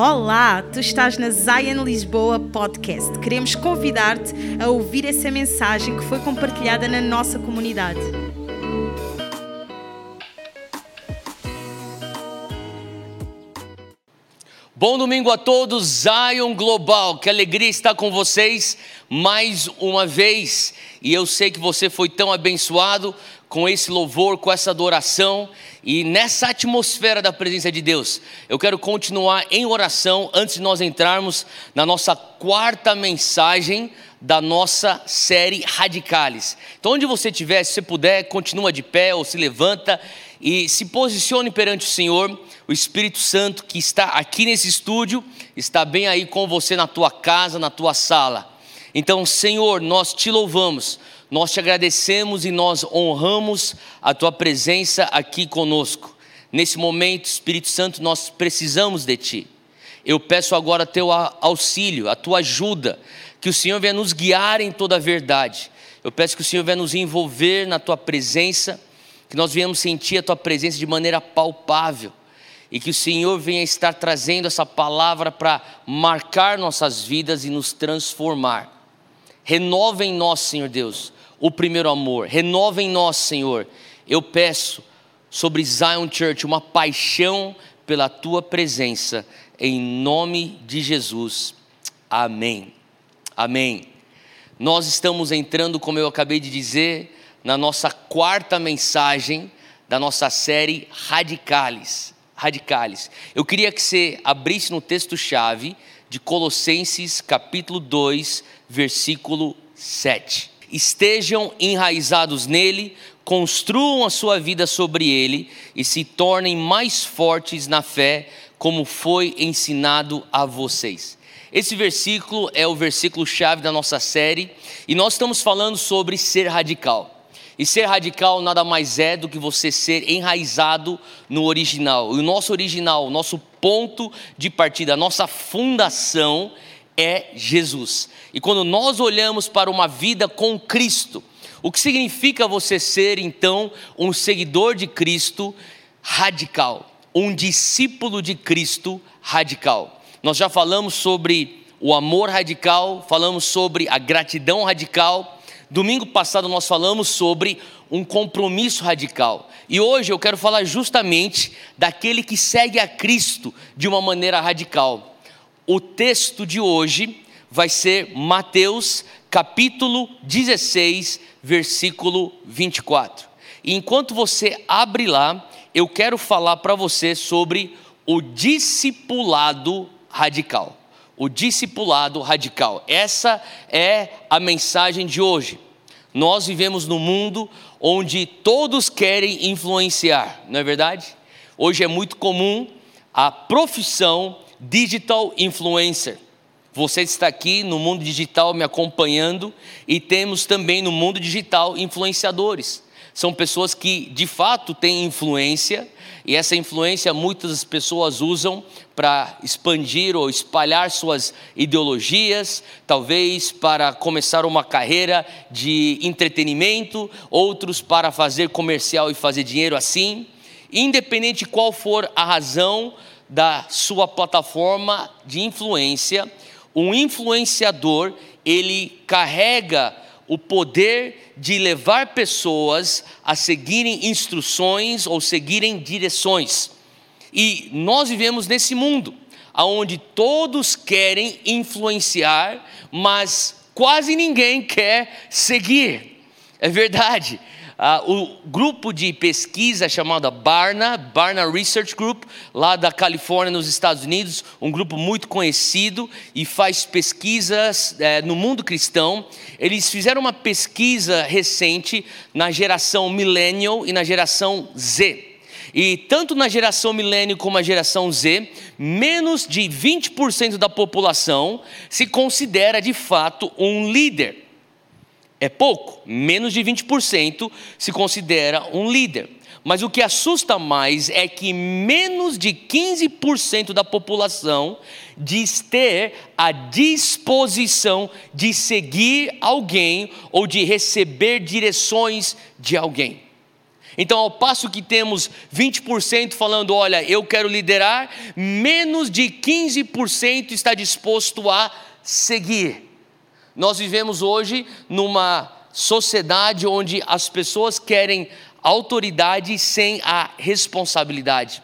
Olá, tu estás na Zion Lisboa Podcast. Queremos convidar-te a ouvir essa mensagem que foi compartilhada na nossa comunidade. Bom domingo a todos, Zion Global. Que alegria estar com vocês mais uma vez. E eu sei que você foi tão abençoado com esse louvor, com essa adoração e nessa atmosfera da presença de Deus. Eu quero continuar em oração antes de nós entrarmos na nossa quarta mensagem da nossa série Radicales. Então, onde você estiver, se você puder, continua de pé ou se levanta e se posicione perante o Senhor. O Espírito Santo que está aqui nesse estúdio está bem aí com você na tua casa, na tua sala. Então, Senhor, nós te louvamos nós te agradecemos e nós honramos a tua presença aqui conosco. Nesse momento, Espírito Santo, nós precisamos de ti. Eu peço agora teu auxílio, a tua ajuda, que o Senhor venha nos guiar em toda a verdade. Eu peço que o Senhor venha nos envolver na tua presença, que nós venhamos sentir a tua presença de maneira palpável e que o Senhor venha estar trazendo essa palavra para marcar nossas vidas e nos transformar. Renova em nós, Senhor Deus, o primeiro amor. Renova em nós, Senhor. Eu peço sobre Zion Church uma paixão pela tua presença, em nome de Jesus. Amém. Amém. Nós estamos entrando, como eu acabei de dizer, na nossa quarta mensagem da nossa série Radicales. Radicales. Eu queria que você abrisse no texto-chave de Colossenses, capítulo 2, versículo 7 estejam enraizados nele, construam a sua vida sobre ele e se tornem mais fortes na fé, como foi ensinado a vocês. Esse versículo é o versículo chave da nossa série e nós estamos falando sobre ser radical. E ser radical nada mais é do que você ser enraizado no original. E o nosso original, o nosso ponto de partida, a nossa fundação é Jesus. E quando nós olhamos para uma vida com Cristo, o que significa você ser então um seguidor de Cristo radical, um discípulo de Cristo radical? Nós já falamos sobre o amor radical, falamos sobre a gratidão radical. Domingo passado nós falamos sobre um compromisso radical. E hoje eu quero falar justamente daquele que segue a Cristo de uma maneira radical o texto de hoje vai ser Mateus capítulo 16, versículo 24. E enquanto você abre lá, eu quero falar para você sobre o discipulado radical. O discipulado radical. Essa é a mensagem de hoje. Nós vivemos num mundo onde todos querem influenciar, não é verdade? Hoje é muito comum a profissão digital influencer. Você está aqui no mundo digital me acompanhando e temos também no mundo digital influenciadores. São pessoas que de fato têm influência e essa influência muitas pessoas usam para expandir ou espalhar suas ideologias, talvez para começar uma carreira de entretenimento, outros para fazer comercial e fazer dinheiro assim. Independente qual for a razão, da sua plataforma de influência, um influenciador, ele carrega o poder de levar pessoas a seguirem instruções ou seguirem direções. E nós vivemos nesse mundo onde todos querem influenciar, mas quase ninguém quer seguir. É verdade. Ah, o grupo de pesquisa chamado Barna, Barna Research Group, lá da Califórnia, nos Estados Unidos, um grupo muito conhecido e faz pesquisas é, no mundo cristão. Eles fizeram uma pesquisa recente na geração Millennial e na geração Z. E tanto na geração milênio como na geração Z, menos de 20% da população se considera de fato um líder é pouco, menos de 20% se considera um líder. Mas o que assusta mais é que menos de 15% da população diz ter a disposição de seguir alguém ou de receber direções de alguém. Então, ao passo que temos 20% falando, olha, eu quero liderar, menos de 15% está disposto a seguir. Nós vivemos hoje numa sociedade onde as pessoas querem autoridade sem a responsabilidade.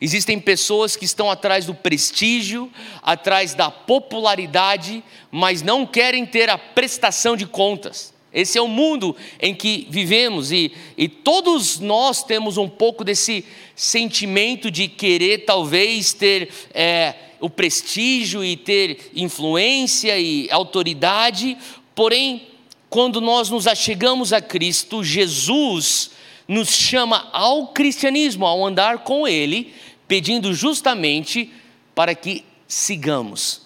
Existem pessoas que estão atrás do prestígio, atrás da popularidade, mas não querem ter a prestação de contas. Esse é o mundo em que vivemos e, e todos nós temos um pouco desse sentimento de querer, talvez, ter é, o prestígio e ter influência e autoridade, porém, quando nós nos achegamos a Cristo, Jesus nos chama ao cristianismo, ao andar com Ele, pedindo justamente para que sigamos.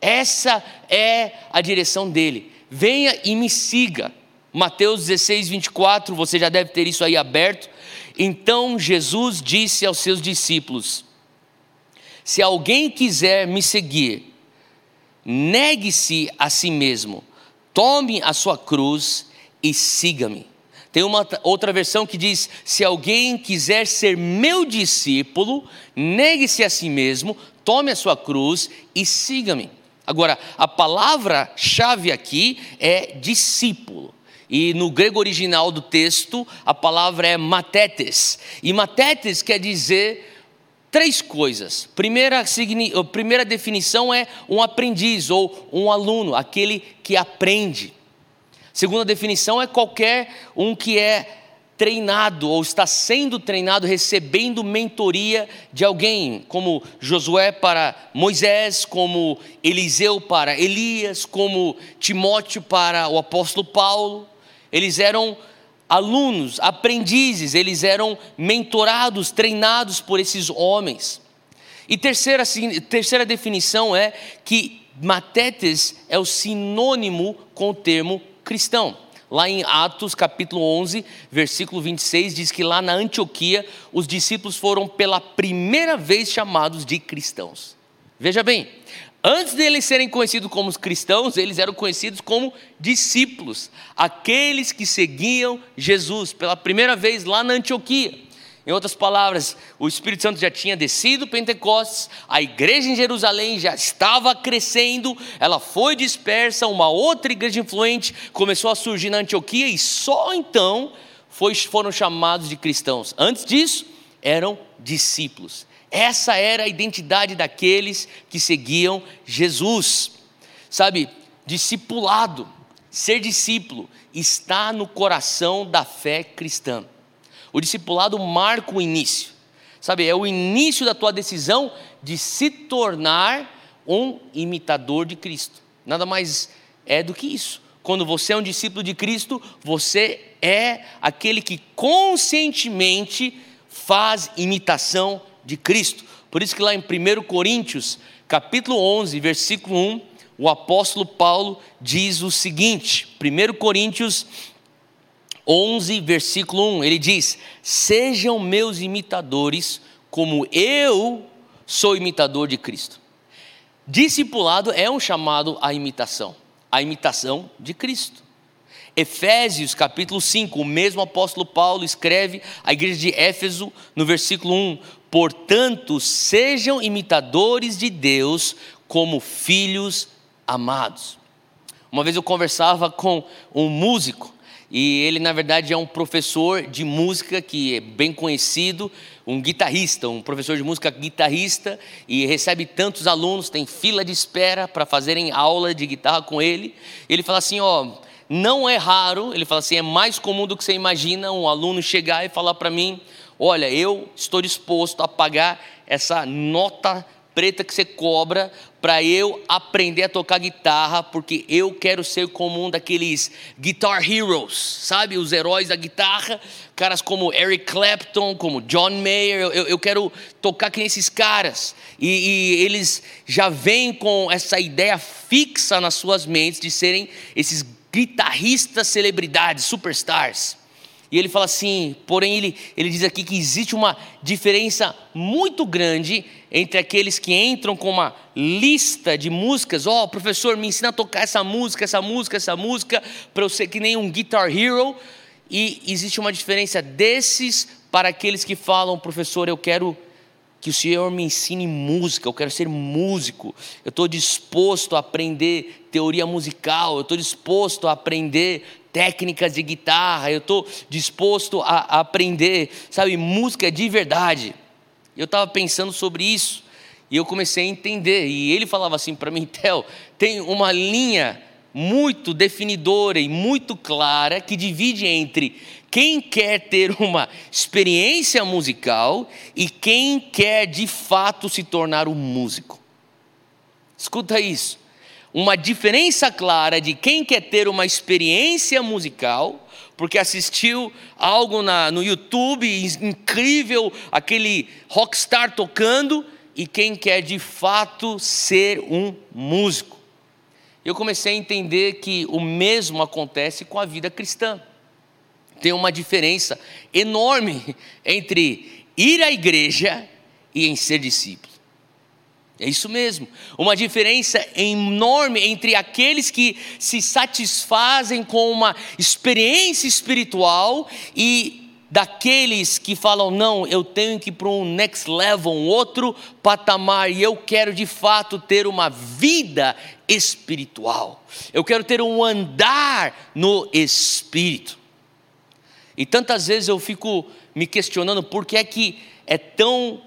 Essa é a direção dele. Venha e me siga. Mateus 16, 24, você já deve ter isso aí aberto. Então Jesus disse aos seus discípulos: Se alguém quiser me seguir, negue-se a si mesmo, tome a sua cruz e siga-me. Tem uma outra versão que diz: se alguém quiser ser meu discípulo, negue-se a si mesmo, tome a sua cruz e siga-me. Agora, a palavra-chave aqui é discípulo. E no grego original do texto, a palavra é matetes. E matetes quer dizer três coisas. Primeira, primeira definição é um aprendiz ou um aluno, aquele que aprende. Segunda definição é qualquer um que é treinado ou está sendo treinado, recebendo mentoria de alguém, como Josué para Moisés, como Eliseu para Elias, como Timóteo para o apóstolo Paulo. Eles eram alunos, aprendizes, eles eram mentorados, treinados por esses homens. E terceira, terceira definição é que matetes é o sinônimo com o termo cristão. Lá em Atos capítulo 11, versículo 26, diz que lá na Antioquia os discípulos foram pela primeira vez chamados de cristãos. Veja bem, antes deles serem conhecidos como cristãos, eles eram conhecidos como discípulos, aqueles que seguiam Jesus pela primeira vez lá na Antioquia. Em outras palavras, o Espírito Santo já tinha descido Pentecostes, a igreja em Jerusalém já estava crescendo, ela foi dispersa, uma outra igreja influente começou a surgir na Antioquia e só então foi, foram chamados de cristãos. Antes disso, eram discípulos. Essa era a identidade daqueles que seguiam Jesus. Sabe, discipulado, ser discípulo, está no coração da fé cristã. O discipulado marca o início, sabe? É o início da tua decisão de se tornar um imitador de Cristo. Nada mais é do que isso. Quando você é um discípulo de Cristo, você é aquele que conscientemente faz imitação de Cristo. Por isso que lá em 1 Coríntios, capítulo 11, versículo 1, o apóstolo Paulo diz o seguinte: 1 Coríntios 11, versículo 1, ele diz: Sejam meus imitadores, como eu sou imitador de Cristo. Discipulado é um chamado à imitação, a imitação de Cristo. Efésios capítulo 5, o mesmo apóstolo Paulo escreve à igreja de Éfeso no versículo 1: Portanto, sejam imitadores de Deus como filhos amados. Uma vez eu conversava com um músico e ele, na verdade, é um professor de música que é bem conhecido, um guitarrista, um professor de música guitarrista, e recebe tantos alunos, tem fila de espera para fazerem aula de guitarra com ele. Ele fala assim: ó, não é raro, ele fala assim, é mais comum do que você imagina um aluno chegar e falar para mim: olha, eu estou disposto a pagar essa nota preta que você cobra para eu aprender a tocar guitarra, porque eu quero ser como um daqueles guitar heroes, sabe? Os heróis da guitarra, caras como Eric Clapton, como John Mayer, eu, eu quero tocar que esses caras. E, e eles já vêm com essa ideia fixa nas suas mentes de serem esses guitarristas celebridades, superstars. E ele fala assim, porém ele, ele diz aqui que existe uma diferença muito grande entre aqueles que entram com uma lista de músicas, ó, oh, professor, me ensina a tocar essa música, essa música, essa música, para eu ser que nem um guitar hero, E existe uma diferença desses para aqueles que falam, professor, eu quero que o Senhor me ensine música, eu quero ser músico, eu estou disposto a aprender teoria musical, eu estou disposto a aprender técnicas de guitarra, eu estou disposto a, a, aprender, sabe, música de verdade. Eu estava pensando sobre isso e eu comecei a entender, e ele falava assim para mim, Theo, tem uma linha muito definidora e muito clara que divide entre quem quer ter uma experiência musical e quem quer de fato se tornar um músico. Escuta isso. Uma diferença clara de quem quer ter uma experiência musical, porque assistiu algo na, no YouTube incrível, aquele rockstar tocando, e quem quer de fato ser um músico. Eu comecei a entender que o mesmo acontece com a vida cristã tem uma diferença enorme entre ir à igreja e em ser discípulo. É isso mesmo. Uma diferença enorme entre aqueles que se satisfazem com uma experiência espiritual e daqueles que falam: não, eu tenho que ir para um next level, um outro patamar, e eu quero de fato ter uma vida espiritual. Eu quero ter um andar no espírito. E tantas vezes eu fico me questionando por que é que é tão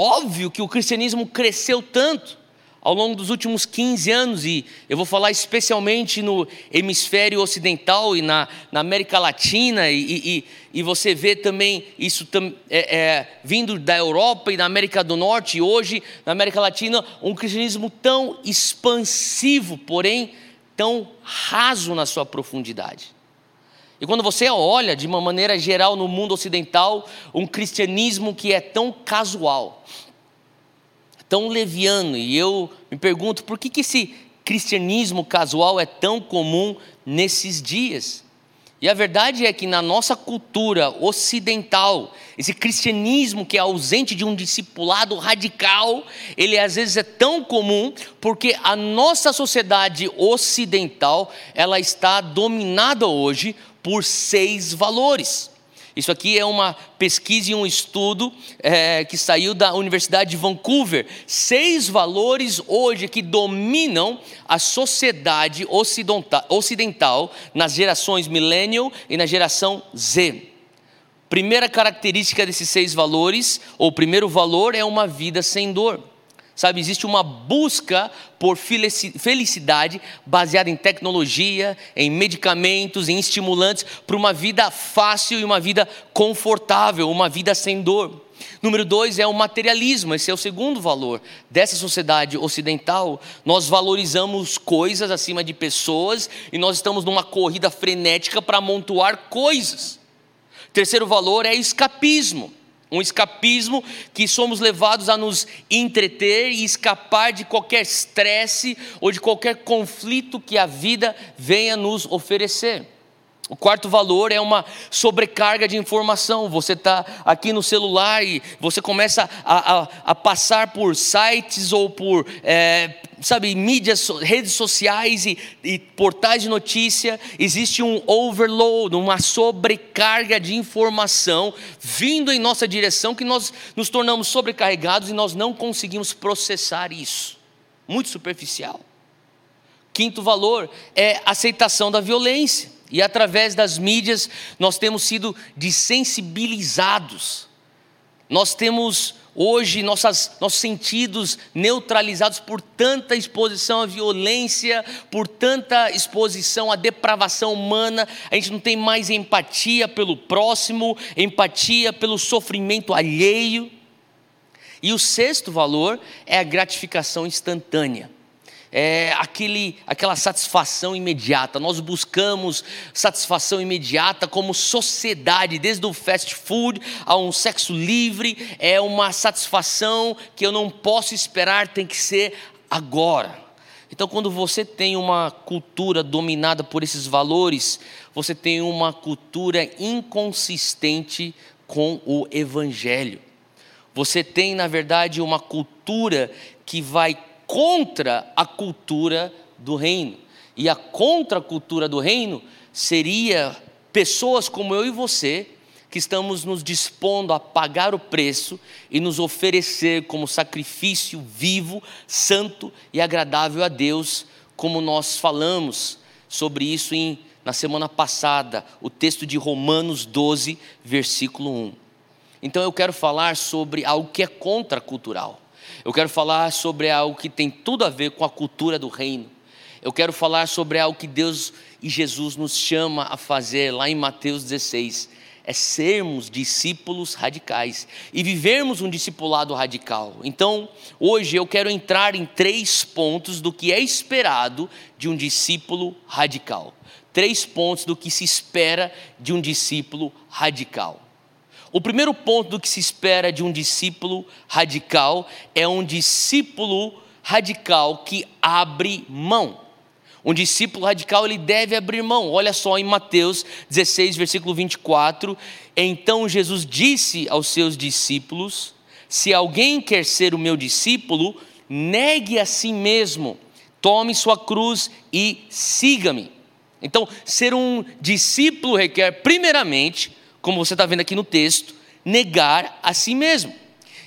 óbvio que o cristianismo cresceu tanto ao longo dos últimos 15 anos, e eu vou falar especialmente no hemisfério ocidental e na, na América Latina, e, e, e, você vê também isso é, é, vindo da Europa e da América do Norte, e hoje na América Latina, um cristianismo tão expansivo, porém tão raso na sua profundidade. E quando você olha de uma maneira geral no mundo ocidental, um cristianismo que é tão casual, tão leviano, e eu me pergunto por que, que esse cristianismo casual é tão comum nesses dias? E a verdade é que na nossa cultura ocidental, esse cristianismo que é ausente de um discipulado radical, ele às vezes é tão comum porque a nossa sociedade ocidental, ela está dominada hoje por seis valores. Isso aqui é uma pesquisa e um estudo é, que saiu da Universidade de Vancouver. Seis valores hoje que dominam a sociedade ocidental nas gerações millennial e na geração Z. Primeira característica desses seis valores, ou primeiro valor, é uma vida sem dor. Sabe, existe uma busca por felicidade baseada em tecnologia, em medicamentos, em estimulantes, para uma vida fácil e uma vida confortável, uma vida sem dor. Número dois é o materialismo, esse é o segundo valor dessa sociedade ocidental. Nós valorizamos coisas acima de pessoas e nós estamos numa corrida frenética para amontoar coisas. Terceiro valor é escapismo um escapismo que somos levados a nos entreter e escapar de qualquer estresse ou de qualquer conflito que a vida venha nos oferecer. O quarto valor é uma sobrecarga de informação. Você está aqui no celular e você começa a, a, a passar por sites ou por, é, sabe, mídias, redes sociais e, e portais de notícia. Existe um overload, uma sobrecarga de informação vindo em nossa direção que nós nos tornamos sobrecarregados e nós não conseguimos processar isso. Muito superficial. Quinto valor é aceitação da violência. E através das mídias nós temos sido desensibilizados. Nós temos hoje nossas, nossos sentidos neutralizados por tanta exposição à violência, por tanta exposição à depravação humana. A gente não tem mais empatia pelo próximo, empatia pelo sofrimento alheio. E o sexto valor é a gratificação instantânea é, aquele, aquela satisfação imediata. Nós buscamos satisfação imediata como sociedade, desde o fast food a um sexo livre, é uma satisfação que eu não posso esperar, tem que ser agora. Então, quando você tem uma cultura dominada por esses valores, você tem uma cultura inconsistente com o Evangelho. Você tem, na verdade, uma cultura que vai contra a cultura do reino. E a contracultura do reino seria pessoas como eu e você, que estamos nos dispondo a pagar o preço e nos oferecer como sacrifício vivo, santo e agradável a Deus, como nós falamos sobre isso em, na semana passada, o texto de Romanos 12, versículo 1. Então eu quero falar sobre algo que é contracultural. Eu quero falar sobre algo que tem tudo a ver com a cultura do reino. Eu quero falar sobre algo que Deus e Jesus nos chama a fazer lá em Mateus 16, é sermos discípulos radicais e vivermos um discipulado radical. Então, hoje eu quero entrar em três pontos do que é esperado de um discípulo radical. Três pontos do que se espera de um discípulo radical. O primeiro ponto do que se espera de um discípulo radical é um discípulo radical que abre mão. Um discípulo radical ele deve abrir mão. Olha só em Mateus 16, versículo 24. Então Jesus disse aos seus discípulos: Se alguém quer ser o meu discípulo, negue a si mesmo, tome sua cruz e siga-me. Então, ser um discípulo requer, primeiramente, como você está vendo aqui no texto, negar a si mesmo.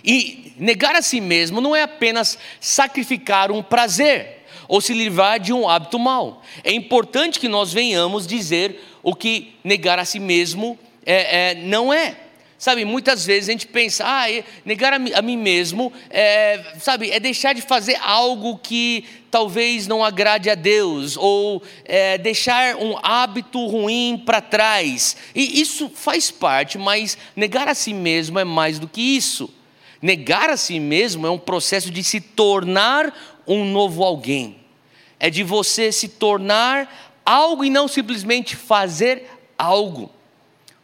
E negar a si mesmo não é apenas sacrificar um prazer ou se livrar de um hábito mau. É importante que nós venhamos dizer o que negar a si mesmo é, é, não é. Sabe, muitas vezes a gente pensa, ah, negar a, a mim mesmo, é, sabe, é deixar de fazer algo que talvez não agrade a Deus, ou é, deixar um hábito ruim para trás. E isso faz parte, mas negar a si mesmo é mais do que isso. Negar a si mesmo é um processo de se tornar um novo alguém. É de você se tornar algo e não simplesmente fazer algo.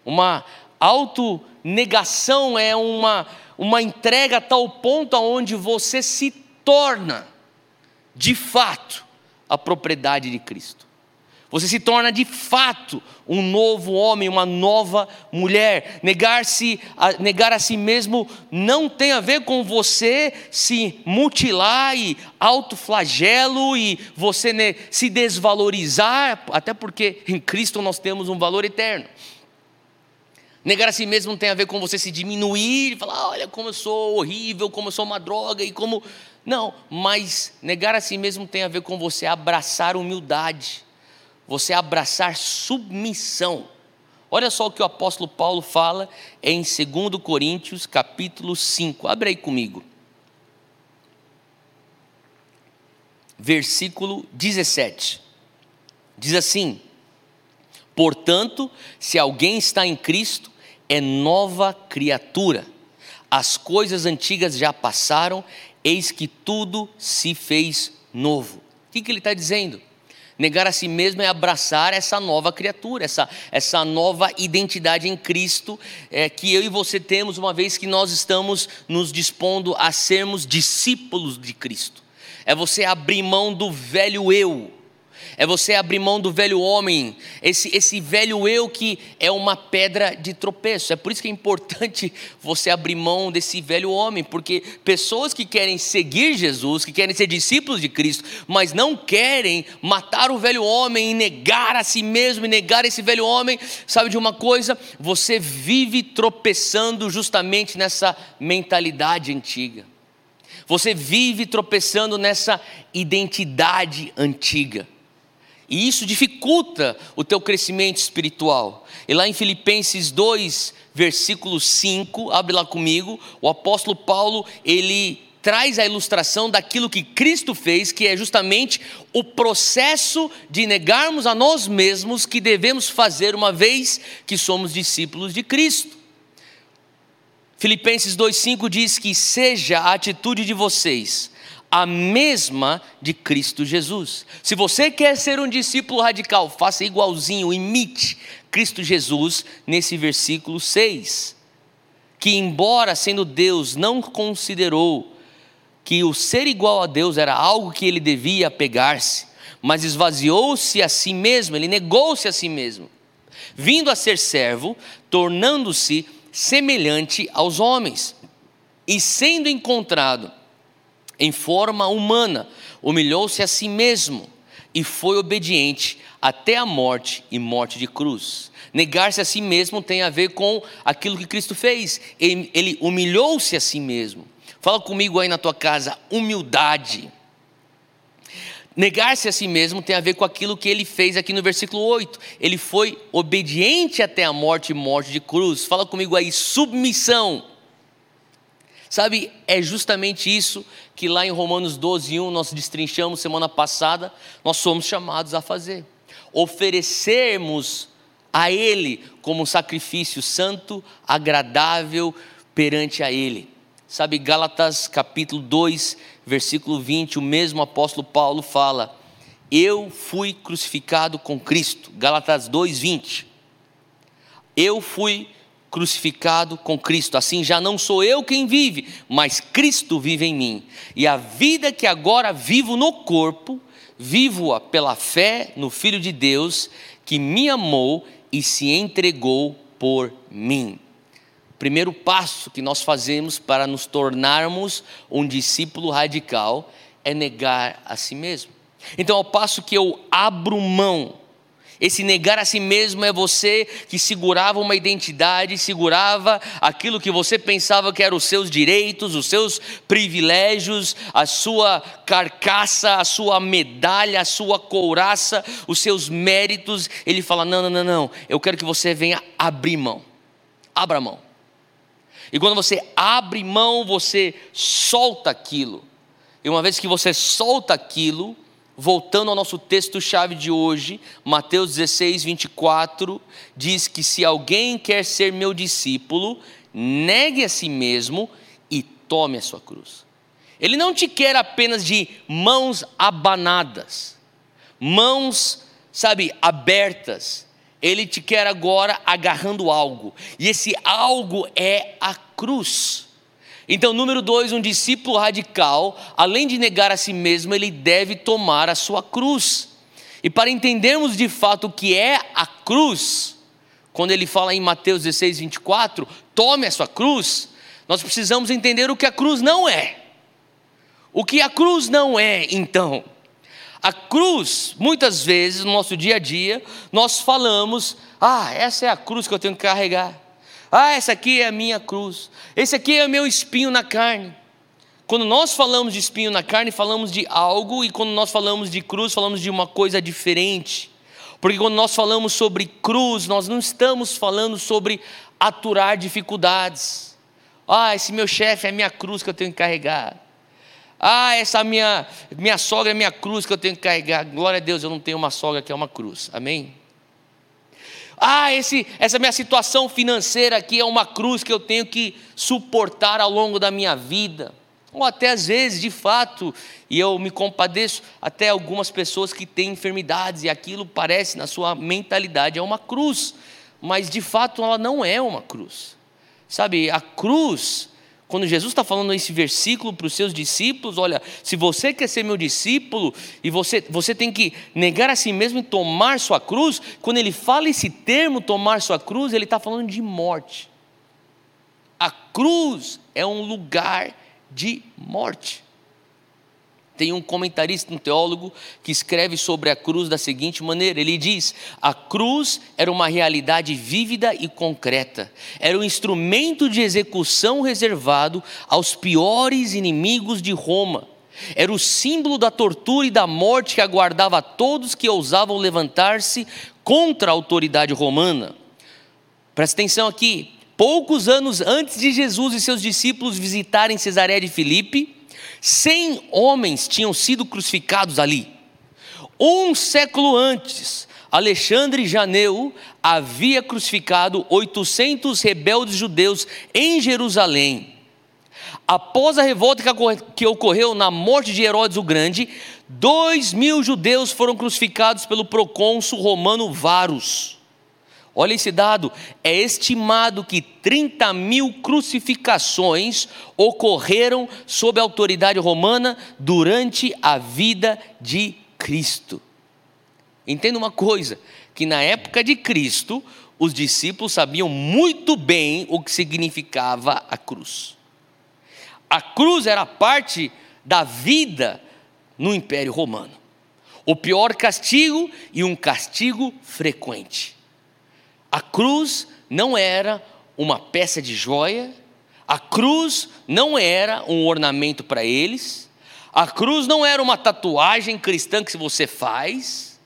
Uma autonegação é uma, uma entrega a tal ponto aonde você se torna, de fato, a propriedade de Cristo. Você se torna de fato um novo homem, uma nova mulher. Negar-se, negar a si mesmo não tem a ver com você se mutilar e autoflagelo e você né, se desvalorizar, até porque em Cristo nós temos um valor eterno. Negar a si mesmo não tem a ver com você se diminuir e falar, olha como eu sou horrível, como eu sou uma droga e como. Não, mas negar a si mesmo tem a ver com você abraçar humildade você abraçar submissão. Olha só o que o apóstolo Paulo fala em 2 Coríntios, capítulo 5. Abre aí comigo. Versículo 17. Diz assim: Portanto, se alguém está em Cristo, é nova criatura. As coisas antigas já passaram, eis que tudo se fez novo. O que, que ele está dizendo? Negar a si mesmo é abraçar essa nova criatura, essa, essa nova identidade em Cristo é, que eu e você temos, uma vez que nós estamos nos dispondo a sermos discípulos de Cristo. É você abrir mão do velho eu, é você abrir mão do velho homem, esse, esse velho eu que é uma pedra de tropeço. É por isso que é importante você abrir mão desse velho homem, porque pessoas que querem seguir Jesus, que querem ser discípulos de Cristo, mas não querem matar o velho homem e negar a si mesmo e negar esse velho homem, sabe de uma coisa? Você vive tropeçando justamente nessa mentalidade antiga. Você vive tropeçando nessa identidade antiga. E isso dificulta o teu crescimento espiritual. E lá em Filipenses 2, versículo 5, abre lá comigo, o apóstolo Paulo, ele traz a ilustração daquilo que Cristo fez, que é justamente o processo de negarmos a nós mesmos que devemos fazer uma vez que somos discípulos de Cristo. Filipenses 2,5 diz que seja a atitude de vocês a mesma de Cristo Jesus. Se você quer ser um discípulo radical, faça igualzinho, imite Cristo Jesus nesse versículo 6. Que, embora sendo Deus, não considerou que o ser igual a Deus era algo que ele devia pegar-se, mas esvaziou-se a si mesmo, ele negou-se a si mesmo, vindo a ser servo, tornando-se semelhante aos homens, e sendo encontrado em forma humana, humilhou-se a si mesmo, e foi obediente até a morte e morte de cruz. Negar-se a si mesmo tem a ver com aquilo que Cristo fez. Ele, humilhou-se a si mesmo. Fala comigo aí na tua casa, humildade. Negar-se a si mesmo tem a ver com aquilo que ele fez aqui no versículo 8. Ele foi obediente até a morte e morte de cruz. Fala comigo aí, submissão. Sabe, é justamente isso que lá em Romanos 12, 1 nós destrinchamos semana passada, nós somos chamados a fazer. Oferecermos a Ele como sacrifício santo, agradável perante a Ele. Sabe, Gálatas capítulo 2, versículo 20, o mesmo apóstolo Paulo fala: Eu fui crucificado com Cristo. Gálatas 2, 20. Eu fui crucificado com Cristo. Assim já não sou eu quem vive, mas Cristo vive em mim. E a vida que agora vivo no corpo, vivo-a pela fé no Filho de Deus, que me amou e se entregou por mim. Primeiro passo que nós fazemos para nos tornarmos um discípulo radical é negar a si mesmo. Então, ao passo que eu abro mão esse negar a si mesmo é você que segurava uma identidade, segurava aquilo que você pensava que eram os seus direitos, os seus privilégios, a sua carcaça, a sua medalha, a sua couraça, os seus méritos. Ele fala: não, não, não, não, eu quero que você venha abrir mão. Abra mão. E quando você abre mão, você solta aquilo. E uma vez que você solta aquilo, voltando ao nosso texto-chave de hoje, Mateus 16, 24, diz que se alguém quer ser meu discípulo, negue a si mesmo e tome a sua cruz. Ele não te quer apenas de mãos abanadas, mãos, sabe, abertas. Ele te quer agora agarrando algo, e esse algo é a cruz. Então, número dois, um discípulo radical, além de negar a si mesmo, ele deve tomar a sua cruz. E para entendermos de fato o que é a cruz, quando ele fala em Mateus 16, 24, tome a sua cruz, nós precisamos entender o que a cruz não é. O que a cruz não é, então? A cruz, muitas vezes no nosso dia a dia, nós falamos: ah, essa é a cruz que eu tenho que carregar. Ah, essa aqui é a minha cruz. Esse aqui é o meu espinho na carne. Quando nós falamos de espinho na carne, falamos de algo, e quando nós falamos de cruz, falamos de uma coisa diferente. Porque quando nós falamos sobre cruz, nós não estamos falando sobre aturar dificuldades. Ah, esse meu chefe é a minha cruz que eu tenho que carregar. Ah, essa minha, minha sogra é minha cruz que eu tenho que carregar. Glória a Deus, eu não tenho uma sogra que é uma cruz. Amém? Ah, esse, essa minha situação financeira aqui é uma cruz que eu tenho que suportar ao longo da minha vida. Ou até às vezes, de fato, e eu me compadeço, até algumas pessoas que têm enfermidades e aquilo parece na sua mentalidade é uma cruz, mas de fato ela não é uma cruz. Sabe, a cruz quando Jesus está falando esse versículo para os seus discípulos, olha, se você quer ser meu discípulo e você, você tem que negar a si mesmo e tomar sua cruz, quando ele fala esse termo, tomar sua cruz, ele está falando de morte. A cruz é um lugar de morte. Tem um comentarista, um teólogo, que escreve sobre a cruz da seguinte maneira: ele diz, a cruz era uma realidade vívida e concreta, era um instrumento de execução reservado aos piores inimigos de Roma. Era o símbolo da tortura e da morte que aguardava todos que ousavam levantar-se contra a autoridade romana. Presta atenção aqui. Poucos anos antes de Jesus e seus discípulos visitarem Cesareia de Filipe, Cem homens tinham sido crucificados ali. Um século antes, Alexandre Janeu havia crucificado 800 rebeldes judeus em Jerusalém. Após a revolta que ocorreu na morte de Herodes o Grande, dois mil judeus foram crucificados pelo procônsul romano Varus. Olha esse dado: é estimado que 30 mil crucificações ocorreram sob a autoridade romana durante a vida de Cristo. Entenda uma coisa: que na época de Cristo, os discípulos sabiam muito bem o que significava a cruz. A cruz era parte da vida no Império Romano. o pior castigo e um castigo frequente. A cruz não era uma peça de joia, a cruz não era um ornamento para eles, a cruz não era uma tatuagem cristã que você faz,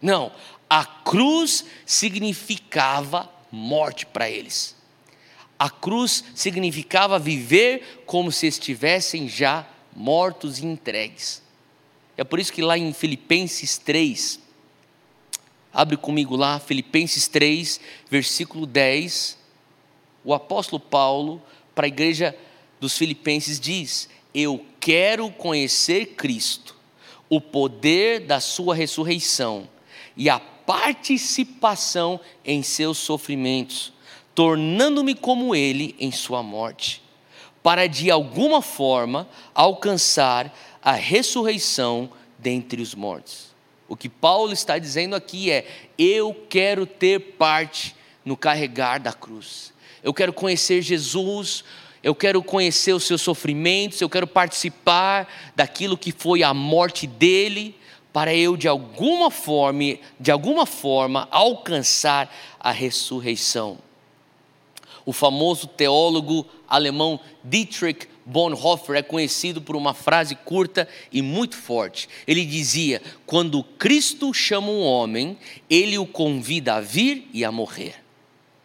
não, a cruz significava morte para eles. A cruz significava viver como se estivessem já mortos e entregues. É por isso que lá em Filipenses 3, abre comigo lá, Filipenses 3, versículo 10, o apóstolo Paulo, para a igreja dos Filipenses, diz: Eu quero conhecer Cristo, o poder da Sua ressurreição e a participação em seus sofrimentos, tornando-me como Ele em Sua morte, para de alguma forma alcançar a ressurreição dentre os mortos. O que Paulo está dizendo aqui é: eu quero ter parte no carregar da cruz. Eu quero conhecer Jesus, eu quero conhecer os seus sofrimentos, eu quero participar daquilo que foi a morte dele, para eu de alguma forma, de alguma forma alcançar a ressurreição. O famoso teólogo alemão Dietrich Bonhoeffer é conhecido por uma frase curta e muito forte. Ele dizia: Quando Cristo chama um homem, ele o convida a vir e a morrer.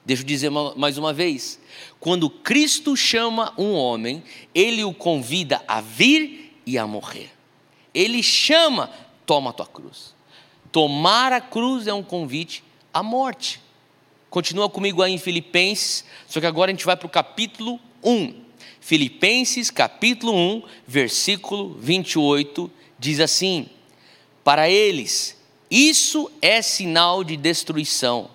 Deixa eu dizer mais uma vez: quando Cristo chama um homem, ele o convida a vir e a morrer. Ele chama, toma a tua cruz. Tomar a cruz é um convite à morte. Continua comigo aí em Filipenses, só que agora a gente vai para o capítulo 1. Filipenses capítulo 1, versículo 28, diz assim: Para eles, isso é sinal de destruição,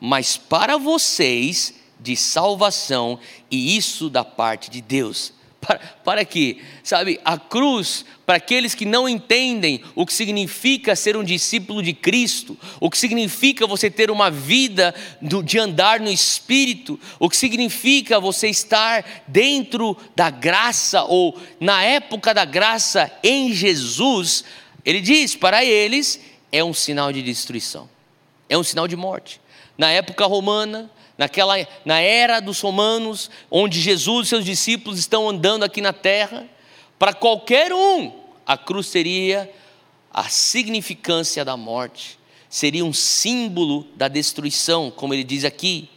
mas para vocês, de salvação, e isso da parte de Deus. Para, para quê? Sabe, a cruz, para aqueles que não entendem o que significa ser um discípulo de Cristo, o que significa você ter uma vida do, de andar no Espírito, o que significa você estar dentro da graça ou na época da graça em Jesus, ele diz: para eles é um sinal de destruição, é um sinal de morte. Na época romana, naquela, na era dos romanos, onde Jesus e seus discípulos estão andando aqui na terra, para qualquer um, a cruz seria a significância da morte, seria um símbolo da destruição, como ele diz aqui.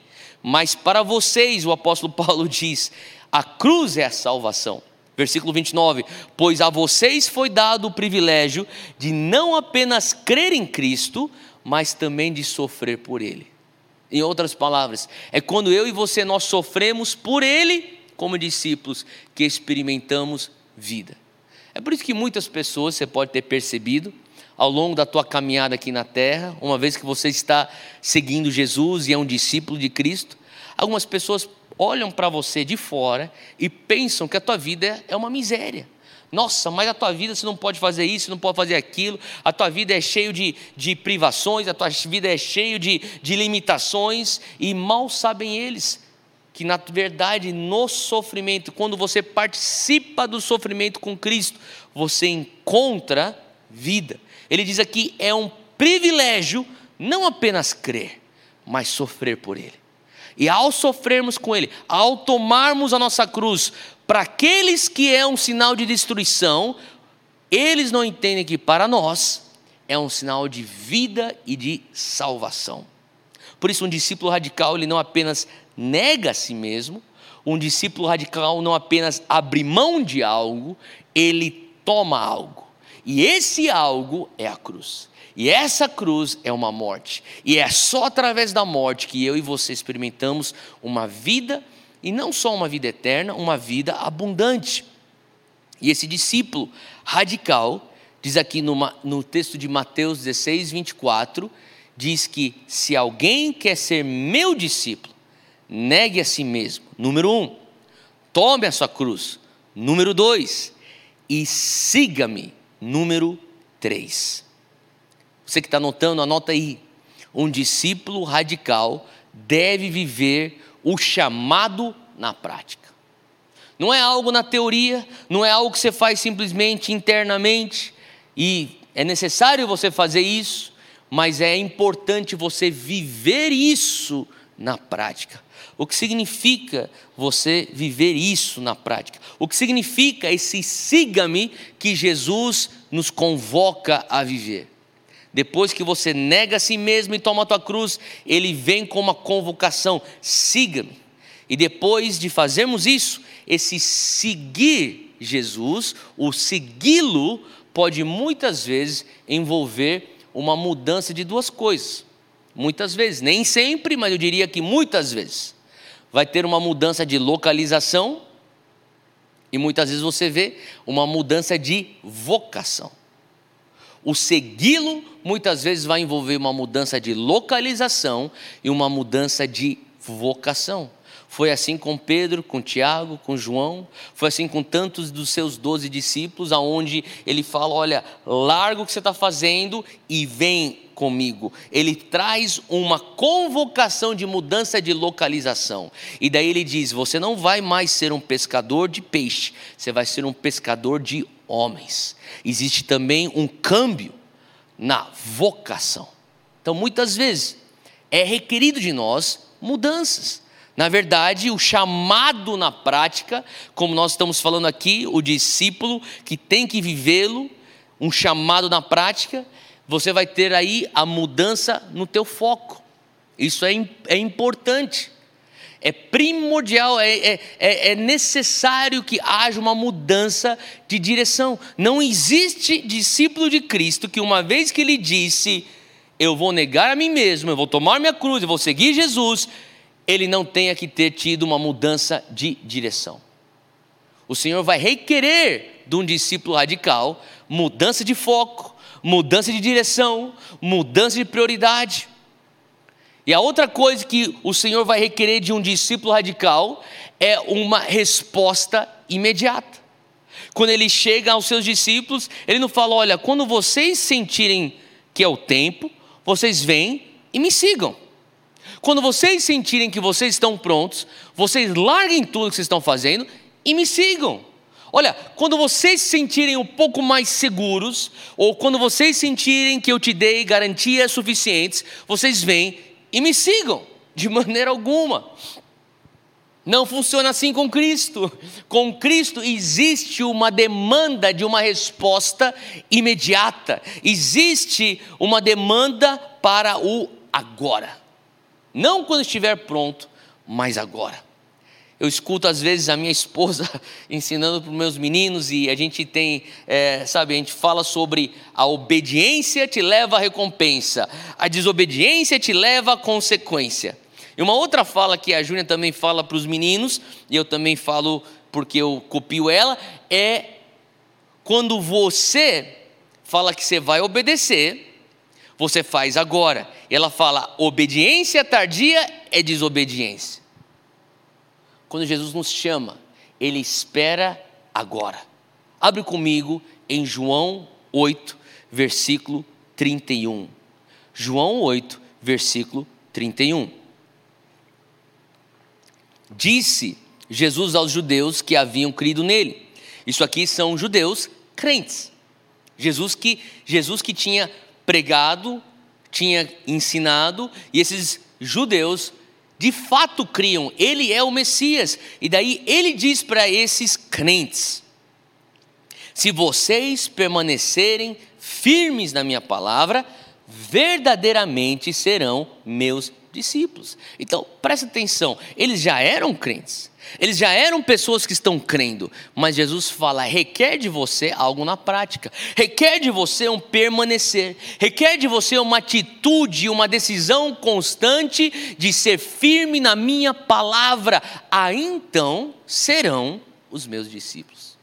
Mas para vocês, o apóstolo Paulo diz, a cruz é a salvação. Versículo 29: Pois a vocês foi dado o privilégio de não apenas crer em Cristo, mas também de sofrer por Ele. Em outras palavras, é quando eu e você nós sofremos por Ele, como discípulos, que experimentamos vida. É por isso que muitas pessoas, você pode ter percebido, ao longo da tua caminhada aqui na terra, uma vez que você está seguindo Jesus e é um discípulo de Cristo, algumas pessoas olham para você de fora e pensam que a tua vida é uma miséria. Nossa, mas a tua vida você não pode fazer isso, não pode fazer aquilo, a tua vida é cheio de, de privações, a tua vida é cheio de, de limitações, e mal sabem eles que na verdade no sofrimento, quando você participa do sofrimento com Cristo, você encontra vida. Ele diz aqui: é um privilégio não apenas crer, mas sofrer por Ele. E ao sofrermos com Ele, ao tomarmos a nossa cruz, para aqueles que é um sinal de destruição, eles não entendem que para nós é um sinal de vida e de salvação. Por isso, um discípulo radical, ele não apenas nega a si mesmo, um discípulo radical não apenas abre mão de algo, ele toma algo. E esse algo é a cruz. E essa cruz é uma morte. E é só através da morte que eu e você experimentamos uma vida, e não só uma vida eterna, uma vida abundante. E esse discípulo radical, diz aqui no texto de Mateus 16, 24, diz que se alguém quer ser meu discípulo, negue a si mesmo. Número um, tome a sua cruz. Número dois, e siga-me. Número três. Você que está anotando, anota aí. Um discípulo radical deve viver o chamado na prática. Não é algo na teoria, não é algo que você faz simplesmente internamente e é necessário você fazer isso, mas é importante você viver isso na prática. O que significa você viver isso na prática? O que significa esse siga-me que Jesus nos convoca a viver? Depois que você nega a si mesmo e toma a tua cruz, ele vem com uma convocação: siga-me. E depois de fazermos isso, esse seguir Jesus, o segui-lo, pode muitas vezes envolver uma mudança de duas coisas. Muitas vezes, nem sempre, mas eu diria que muitas vezes. Vai ter uma mudança de localização e muitas vezes você vê uma mudança de vocação. O segui-lo muitas vezes vai envolver uma mudança de localização e uma mudança de vocação. Foi assim com Pedro, com Tiago, com João, foi assim com tantos dos seus doze discípulos, aonde ele fala: olha, larga o que você está fazendo e vem comigo. Ele traz uma convocação de mudança de localização. E daí ele diz: você não vai mais ser um pescador de peixe, você vai ser um pescador de homens. Existe também um câmbio na vocação. Então, muitas vezes, é requerido de nós mudanças. Na verdade, o chamado na prática, como nós estamos falando aqui, o discípulo que tem que vivê-lo, um chamado na prática, você vai ter aí a mudança no teu foco. Isso é, é importante, é primordial, é, é, é, é necessário que haja uma mudança de direção. Não existe discípulo de Cristo que, uma vez que ele disse, eu vou negar a mim mesmo, eu vou tomar minha cruz, eu vou seguir Jesus, ele não tenha que ter tido uma mudança de direção. O Senhor vai requerer de um discípulo radical mudança de foco, mudança de direção, mudança de prioridade. E a outra coisa que o Senhor vai requerer de um discípulo radical é uma resposta imediata. Quando ele chega aos seus discípulos, ele não fala: olha, quando vocês sentirem que é o tempo, vocês vêm e me sigam. Quando vocês sentirem que vocês estão prontos, vocês larguem tudo que vocês estão fazendo e me sigam. Olha, quando vocês se sentirem um pouco mais seguros, ou quando vocês sentirem que eu te dei garantias suficientes, vocês vêm e me sigam, de maneira alguma. Não funciona assim com Cristo. Com Cristo existe uma demanda de uma resposta imediata, existe uma demanda para o agora. Não quando estiver pronto, mas agora. Eu escuto às vezes a minha esposa ensinando para os meus meninos e a gente tem, é, sabe, a gente fala sobre a obediência te leva à recompensa, a desobediência te leva à consequência. E uma outra fala que a Júlia também fala para os meninos, e eu também falo porque eu copio ela, é quando você fala que você vai obedecer, você faz agora. Ela fala: obediência tardia é desobediência. Quando Jesus nos chama, ele espera agora. Abre comigo em João 8, versículo 31. João 8, versículo 31. Disse Jesus aos judeus que haviam crido nele. Isso aqui são judeus crentes. Jesus que Jesus que tinha pregado, tinha ensinado, e esses judeus de fato criam, ele é o Messias. E daí ele diz para esses crentes: se vocês permanecerem firmes na minha palavra, verdadeiramente serão meus discípulos. Então, presta atenção, eles já eram crentes. Eles já eram pessoas que estão crendo, mas Jesus fala: requer de você algo na prática, requer de você um permanecer, requer de você uma atitude, uma decisão constante de ser firme na minha palavra. Aí então serão os meus discípulos.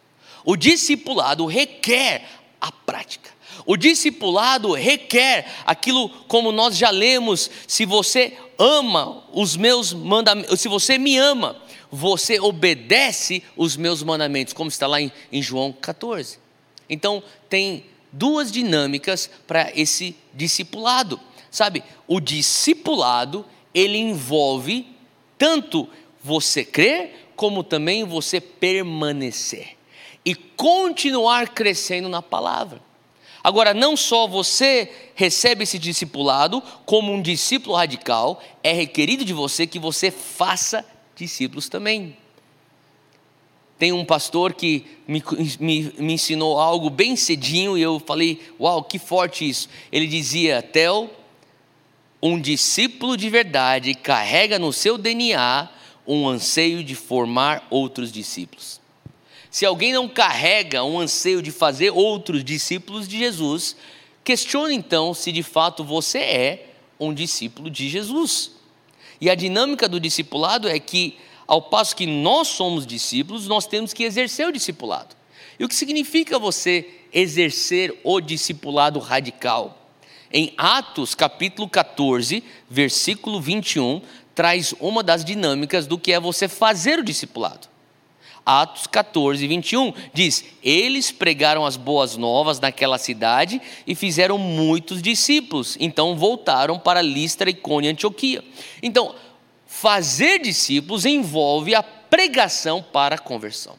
O discipulado requer a prática. O discipulado requer aquilo como nós já lemos, se você ama os meus mandamentos, se você me ama, você obedece os meus mandamentos, como está lá em, em João 14. Então, tem duas dinâmicas para esse discipulado. Sabe, o discipulado, ele envolve tanto você crer, como também você permanecer e continuar crescendo na palavra. Agora, não só você recebe esse discipulado, como um discípulo radical, é requerido de você que você faça discípulos também. Tem um pastor que me, me, me ensinou algo bem cedinho e eu falei: Uau, que forte isso. Ele dizia: Tel, um discípulo de verdade carrega no seu DNA um anseio de formar outros discípulos. Se alguém não carrega um anseio de fazer outros discípulos de Jesus, questione então se de fato você é um discípulo de Jesus. E a dinâmica do discipulado é que ao passo que nós somos discípulos, nós temos que exercer o discipulado. E o que significa você exercer o discipulado radical? Em Atos capítulo 14, versículo 21, traz uma das dinâmicas do que é você fazer o discipulado. Atos 14, 21 diz: Eles pregaram as boas novas naquela cidade e fizeram muitos discípulos. Então voltaram para Listra, Icônia e Antioquia. Então, fazer discípulos envolve a pregação para a conversão.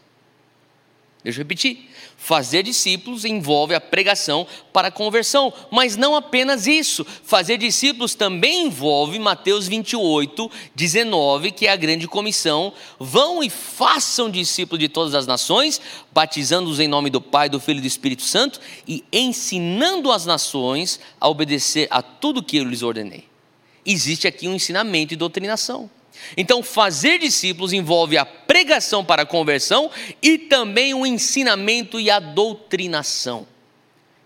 Deixa eu repetir. Fazer discípulos envolve a pregação para a conversão, mas não apenas isso. Fazer discípulos também envolve Mateus 28, 19, que é a grande comissão. Vão e façam discípulos de todas as nações, batizando-os em nome do Pai, do Filho e do Espírito Santo e ensinando as nações a obedecer a tudo que eu lhes ordenei existe aqui um ensinamento e doutrinação. Então, fazer discípulos envolve a pregação para a conversão e também o ensinamento e a doutrinação.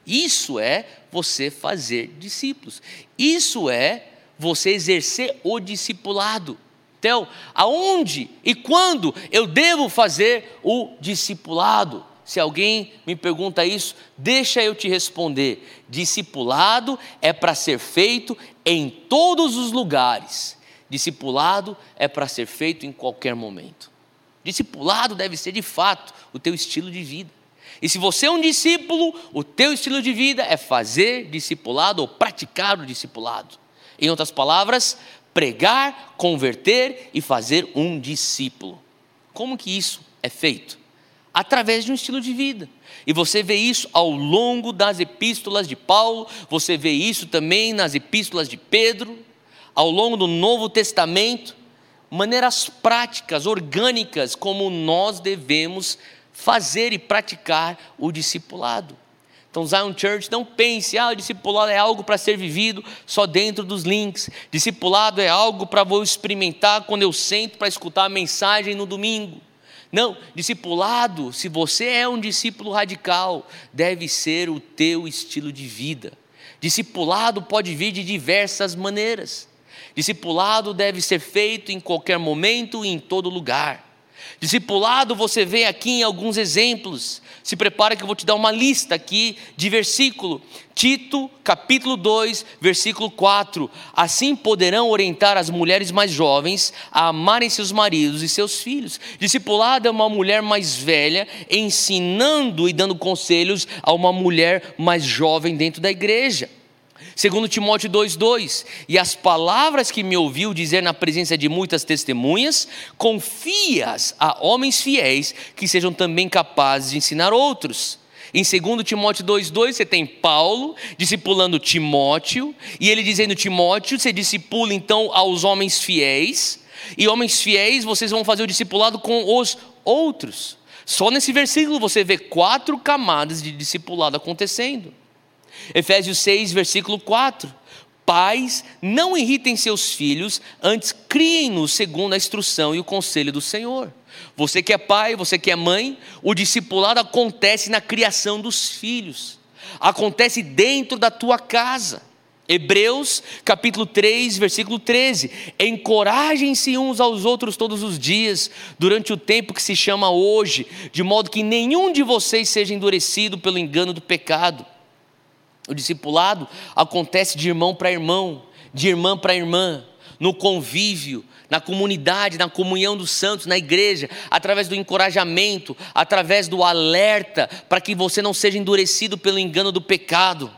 Isso é você fazer discípulos. Isso é você exercer o discipulado. Então, aonde e quando eu devo fazer o discipulado? Se alguém me pergunta isso, deixa eu te responder. Discipulado é para ser feito em todos os lugares. Discipulado é para ser feito em qualquer momento. Discipulado deve ser de fato o teu estilo de vida. E se você é um discípulo, o teu estilo de vida é fazer discipulado ou praticar o discipulado. Em outras palavras, pregar, converter e fazer um discípulo. Como que isso é feito? através de um estilo de vida. E você vê isso ao longo das epístolas de Paulo, você vê isso também nas epístolas de Pedro, ao longo do Novo Testamento, maneiras práticas, orgânicas, como nós devemos fazer e praticar o discipulado. Então, Zion Church, não pense, ah, o discipulado é algo para ser vivido só dentro dos links. Discipulado é algo para vou experimentar quando eu sento para escutar a mensagem no domingo. Não, discipulado, se você é um discípulo radical, deve ser o teu estilo de vida. Discipulado pode vir de diversas maneiras. Discipulado deve ser feito em qualquer momento e em todo lugar. Discipulado, você vê aqui em alguns exemplos. Se prepara que eu vou te dar uma lista aqui de versículo. Tito, capítulo 2, versículo 4. Assim poderão orientar as mulheres mais jovens a amarem seus maridos e seus filhos. Discipulado é uma mulher mais velha ensinando e dando conselhos a uma mulher mais jovem dentro da igreja. Segundo Timóteo 2:2, e as palavras que me ouviu dizer na presença de muitas testemunhas, confias a homens fiéis que sejam também capazes de ensinar outros. Em 2 Timóteo 2,2, você tem Paulo discipulando Timóteo, e ele dizendo: Timóteo, você discipula então aos homens fiéis, e homens fiéis vocês vão fazer o discipulado com os outros. Só nesse versículo você vê quatro camadas de discipulado acontecendo. Efésios 6, versículo 4. Pais, não irritem seus filhos, antes criem-nos segundo a instrução e o conselho do Senhor. Você que é pai, você que é mãe, o discipulado acontece na criação dos filhos, acontece dentro da tua casa. Hebreus capítulo 3, versículo 13: Encorajem-se uns aos outros todos os dias, durante o tempo que se chama hoje, de modo que nenhum de vocês seja endurecido pelo engano do pecado o discipulado acontece de irmão para irmão, de irmã para irmã, no convívio, na comunidade, na comunhão dos santos, na igreja, através do encorajamento, através do alerta, para que você não seja endurecido pelo engano do pecado.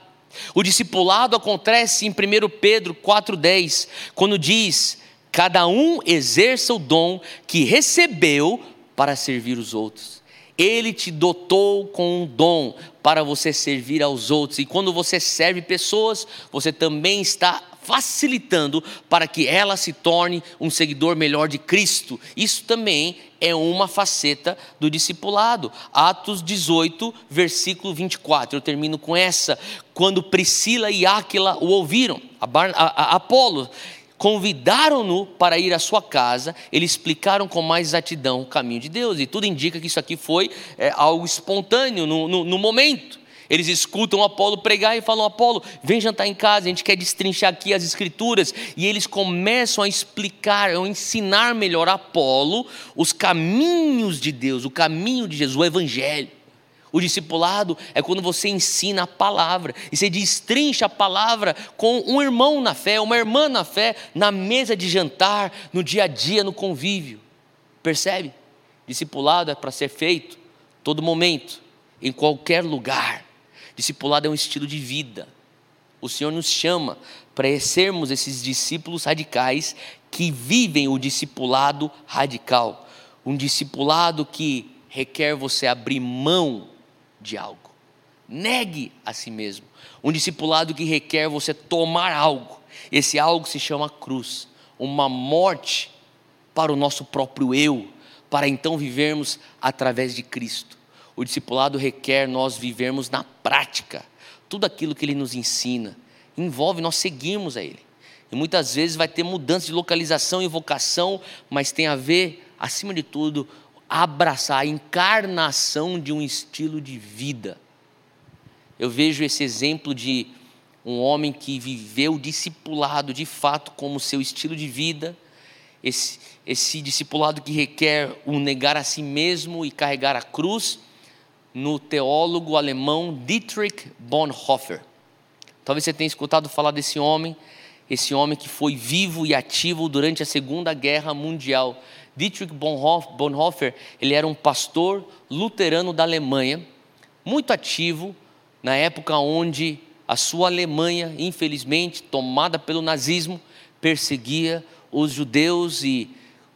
O discipulado acontece em 1 Pedro 4,10, quando diz: Cada um exerça o dom que recebeu para servir os outros. Ele te dotou com um dom para você servir aos outros. E quando você serve pessoas, você também está facilitando para que ela se torne um seguidor melhor de Cristo. Isso também é uma faceta do discipulado. Atos 18, versículo 24. Eu termino com essa. Quando Priscila e Áquila o ouviram, Apolo convidaram-no para ir à sua casa, eles explicaram com mais exatidão o caminho de Deus, e tudo indica que isso aqui foi é, algo espontâneo no, no, no momento. Eles escutam Apolo pregar e falam: Apolo, vem jantar em casa, a gente quer destrinchar aqui as escrituras. E eles começam a explicar, a ensinar melhor a Apolo os caminhos de Deus, o caminho de Jesus, o Evangelho. O discipulado é quando você ensina a palavra e você destrincha a palavra com um irmão na fé, uma irmã na fé, na mesa de jantar, no dia a dia, no convívio. Percebe? Discipulado é para ser feito todo momento, em qualquer lugar. Discipulado é um estilo de vida. O Senhor nos chama para sermos esses discípulos radicais que vivem o discipulado radical. Um discipulado que requer você abrir mão de algo. Negue a si mesmo. Um discipulado que requer você tomar algo. Esse algo se chama cruz. Uma morte para o nosso próprio eu, para então vivermos através de Cristo. O discipulado requer nós vivermos na prática tudo aquilo que ele nos ensina. Envolve nós seguirmos a ele. E muitas vezes vai ter mudança de localização e vocação, mas tem a ver, acima de tudo, abraçar a encarnação de um estilo de vida. Eu vejo esse exemplo de um homem que viveu discipulado de fato como seu estilo de vida, esse, esse discipulado que requer o negar a si mesmo e carregar a cruz, no teólogo alemão Dietrich Bonhoeffer. Talvez você tenha escutado falar desse homem, esse homem que foi vivo e ativo durante a Segunda Guerra Mundial. Dietrich Bonhoeffer, ele era um pastor luterano da Alemanha, muito ativo na época onde a sua Alemanha, infelizmente, tomada pelo nazismo, perseguia os judeus e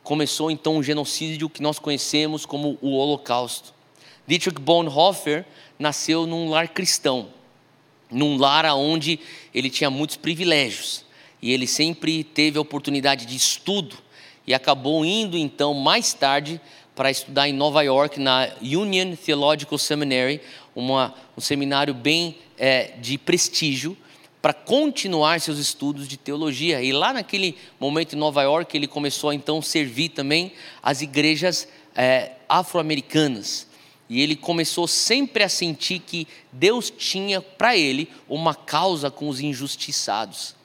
começou então um genocídio que nós conhecemos como o Holocausto. Dietrich Bonhoeffer nasceu num lar cristão, num lar onde ele tinha muitos privilégios e ele sempre teve a oportunidade de estudo e acabou indo então mais tarde para estudar em Nova York na Union Theological Seminary, uma, um seminário bem é, de prestígio para continuar seus estudos de teologia. E lá naquele momento em Nova York ele começou a então servir também as igrejas é, afro-americanas. E ele começou sempre a sentir que Deus tinha para ele uma causa com os injustiçados.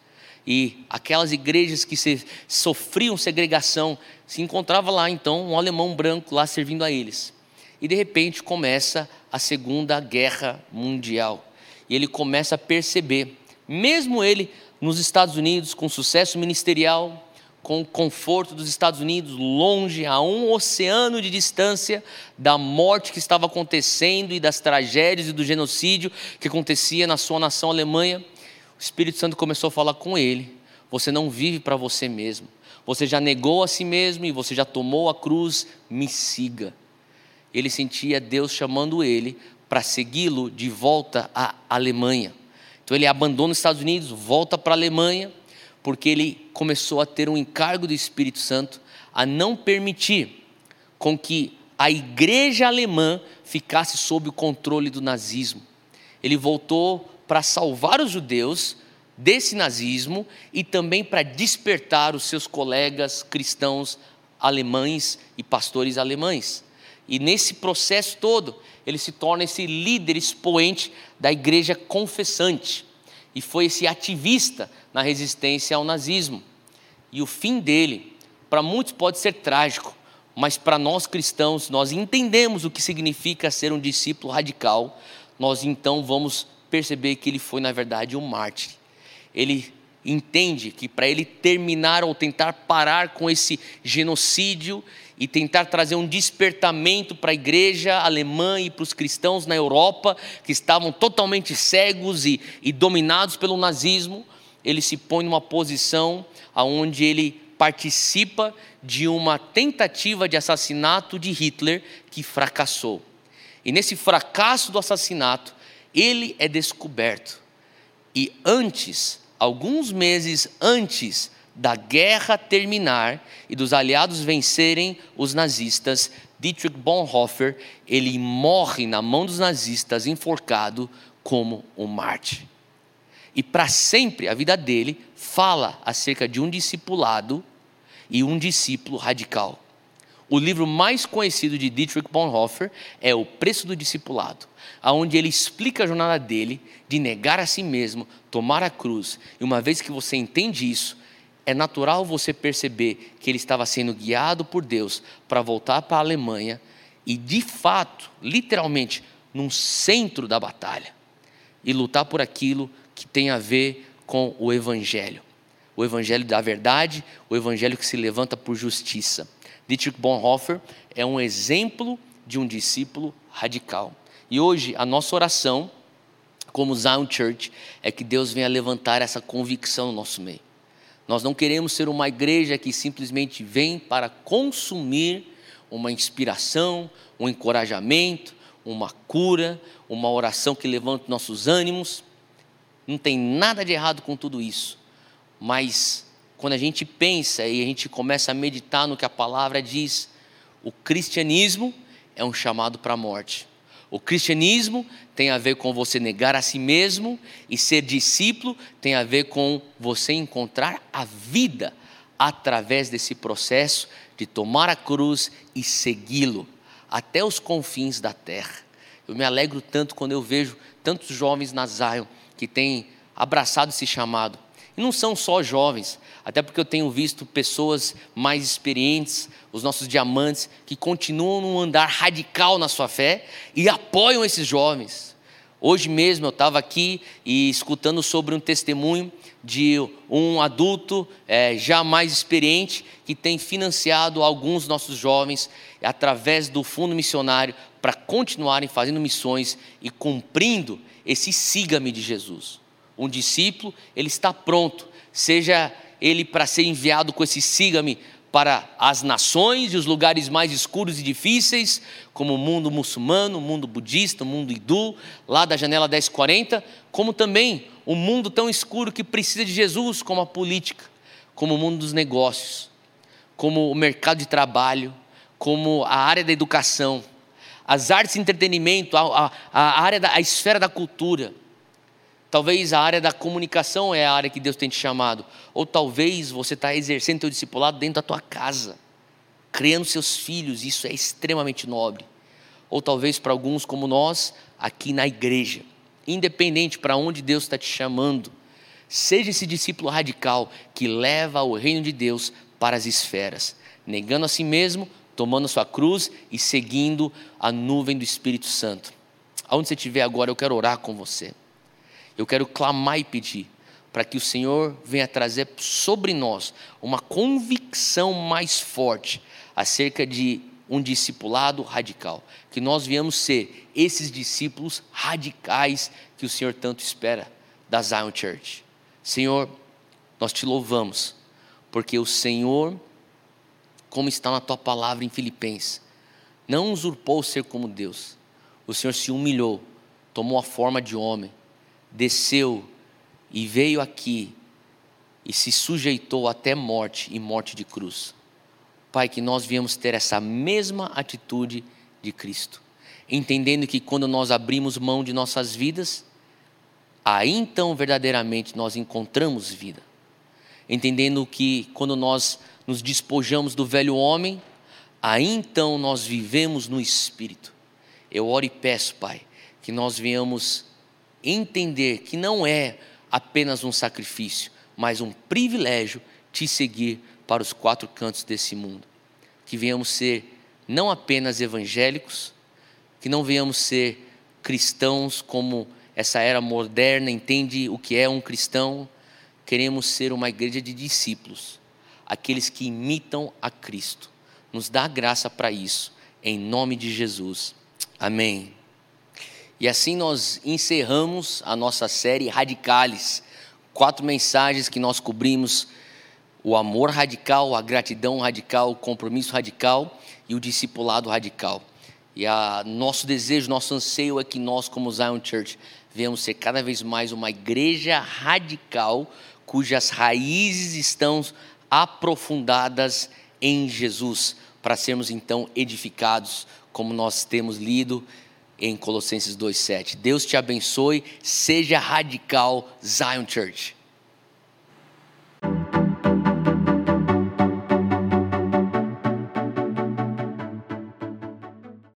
E aquelas igrejas que se, sofriam segregação, se encontrava lá então um alemão branco lá servindo a eles. E de repente começa a Segunda Guerra Mundial. E ele começa a perceber, mesmo ele nos Estados Unidos com sucesso ministerial, com o conforto dos Estados Unidos, longe, a um oceano de distância da morte que estava acontecendo e das tragédias e do genocídio que acontecia na sua nação Alemanha. O Espírito Santo começou a falar com ele: Você não vive para você mesmo, você já negou a si mesmo e você já tomou a cruz, me siga. Ele sentia Deus chamando ele para segui-lo de volta à Alemanha. Então ele abandona os Estados Unidos, volta para a Alemanha porque ele começou a ter um encargo do Espírito Santo a não permitir com que a igreja alemã ficasse sob o controle do nazismo. Ele voltou para salvar os judeus desse nazismo e também para despertar os seus colegas cristãos alemães e pastores alemães. E nesse processo todo, ele se torna esse líder expoente da igreja confessante. E foi esse ativista na resistência ao nazismo. E o fim dele, para muitos pode ser trágico, mas para nós cristãos, nós entendemos o que significa ser um discípulo radical, nós então vamos perceber que ele foi, na verdade, um mártir. Ele entende que para ele terminar ou tentar parar com esse genocídio e tentar trazer um despertamento para a igreja alemã e para os cristãos na Europa, que estavam totalmente cegos e, e dominados pelo nazismo, ele se põe numa posição onde ele participa de uma tentativa de assassinato de Hitler que fracassou. E nesse fracasso do assassinato, ele é descoberto. E antes, alguns meses antes da guerra terminar e dos aliados vencerem os nazistas, Dietrich Bonhoeffer, ele morre na mão dos nazistas enforcado como um Marte. E para sempre a vida dele fala acerca de um discipulado e um discípulo radical. O livro mais conhecido de Dietrich Bonhoeffer é O Preço do Discipulado, aonde ele explica a jornada dele de negar a si mesmo, tomar a cruz. E uma vez que você entende isso, é natural você perceber que ele estava sendo guiado por Deus para voltar para a Alemanha e, de fato, literalmente, num centro da batalha e lutar por aquilo que tem a ver com o Evangelho. O Evangelho da verdade, o Evangelho que se levanta por justiça. Dietrich Bonhoeffer é um exemplo de um discípulo radical. E hoje a nossa oração, como Zion Church, é que Deus venha levantar essa convicção no nosso meio. Nós não queremos ser uma igreja que simplesmente vem para consumir uma inspiração, um encorajamento, uma cura, uma oração que levanta nossos ânimos. Não tem nada de errado com tudo isso. Mas quando a gente pensa e a gente começa a meditar no que a palavra diz, o cristianismo é um chamado para a morte. O cristianismo tem a ver com você negar a si mesmo e ser discípulo tem a ver com você encontrar a vida através desse processo de tomar a cruz e segui-lo até os confins da terra. Eu me alegro tanto quando eu vejo tantos jovens na Zion que têm abraçado esse chamado. E não são só jovens, até porque eu tenho visto pessoas mais experientes, os nossos diamantes, que continuam num andar radical na sua fé e apoiam esses jovens. Hoje mesmo eu estava aqui e escutando sobre um testemunho de um adulto é, já mais experiente que tem financiado alguns nossos jovens através do fundo missionário para continuarem fazendo missões e cumprindo esse siga-me de Jesus. Um discípulo, ele está pronto, seja ele para ser enviado com esse siga-me para as nações e os lugares mais escuros e difíceis, como o mundo muçulmano, o mundo budista, o mundo hindu, lá da janela 1040, como também o mundo tão escuro que precisa de Jesus, como a política, como o mundo dos negócios, como o mercado de trabalho, como a área da educação, as artes e entretenimento, a, a, a área da a esfera da cultura. Talvez a área da comunicação é a área que Deus tem te chamado. Ou talvez você está exercendo teu discipulado dentro da tua casa, criando seus filhos, isso é extremamente nobre. Ou talvez para alguns como nós, aqui na igreja. Independente para onde Deus está te chamando, seja esse discípulo radical que leva o reino de Deus para as esferas, negando a si mesmo, tomando sua cruz e seguindo a nuvem do Espírito Santo. Aonde você estiver agora, eu quero orar com você. Eu quero clamar e pedir para que o Senhor venha trazer sobre nós uma convicção mais forte acerca de um discipulado radical, que nós viemos ser esses discípulos radicais que o Senhor tanto espera da Zion Church. Senhor, nós te louvamos, porque o Senhor, como está na tua palavra em Filipenses, não usurpou ser como Deus. O Senhor se humilhou, tomou a forma de homem desceu e veio aqui e se sujeitou até morte e morte de cruz. Pai, que nós viemos ter essa mesma atitude de Cristo, entendendo que quando nós abrimos mão de nossas vidas, aí então verdadeiramente nós encontramos vida. Entendendo que quando nós nos despojamos do velho homem, aí então nós vivemos no Espírito. Eu oro e peço, Pai, que nós venhamos entender que não é apenas um sacrifício, mas um privilégio te seguir para os quatro cantos desse mundo. Que venhamos ser não apenas evangélicos, que não venhamos ser cristãos como essa era moderna entende o que é um cristão. Queremos ser uma igreja de discípulos, aqueles que imitam a Cristo. Nos dá graça para isso, em nome de Jesus. Amém. E assim nós encerramos a nossa série Radicales. Quatro mensagens que nós cobrimos: o amor radical, a gratidão radical, o compromisso radical e o discipulado radical. E a nosso desejo, nosso anseio é que nós, como Zion Church, venhamos ser cada vez mais uma igreja radical, cujas raízes estão aprofundadas em Jesus, para sermos então edificados, como nós temos lido em Colossenses 2,7. Deus te abençoe, seja radical, Zion Church.